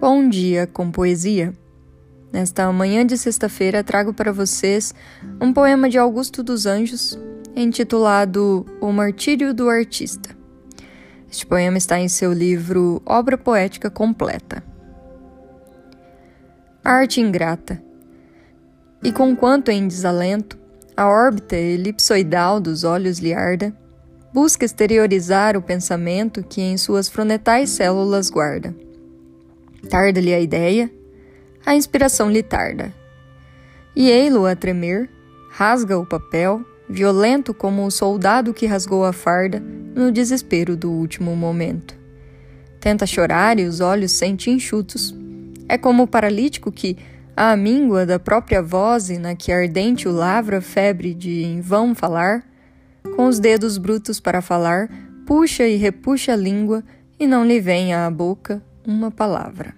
Bom dia com poesia. Nesta manhã de sexta-feira trago para vocês um poema de Augusto dos Anjos, intitulado O Martírio do Artista. Este poema está em seu livro Obra Poética Completa. Arte ingrata. E conquanto em desalento, a órbita elipsoidal dos olhos lhe arda, busca exteriorizar o pensamento que em suas fronetais células guarda Tarda-lhe a ideia, a inspiração lhe tarda. E ei-lo a tremer, rasga o papel, violento como o soldado que rasgou a farda no desespero do último momento. Tenta chorar e os olhos sente enxutos. É como o paralítico que, à míngua da própria voz e na que ardente o lavra febre de em vão falar, com os dedos brutos para falar, puxa e repuxa a língua e não lhe vem à boca uma palavra.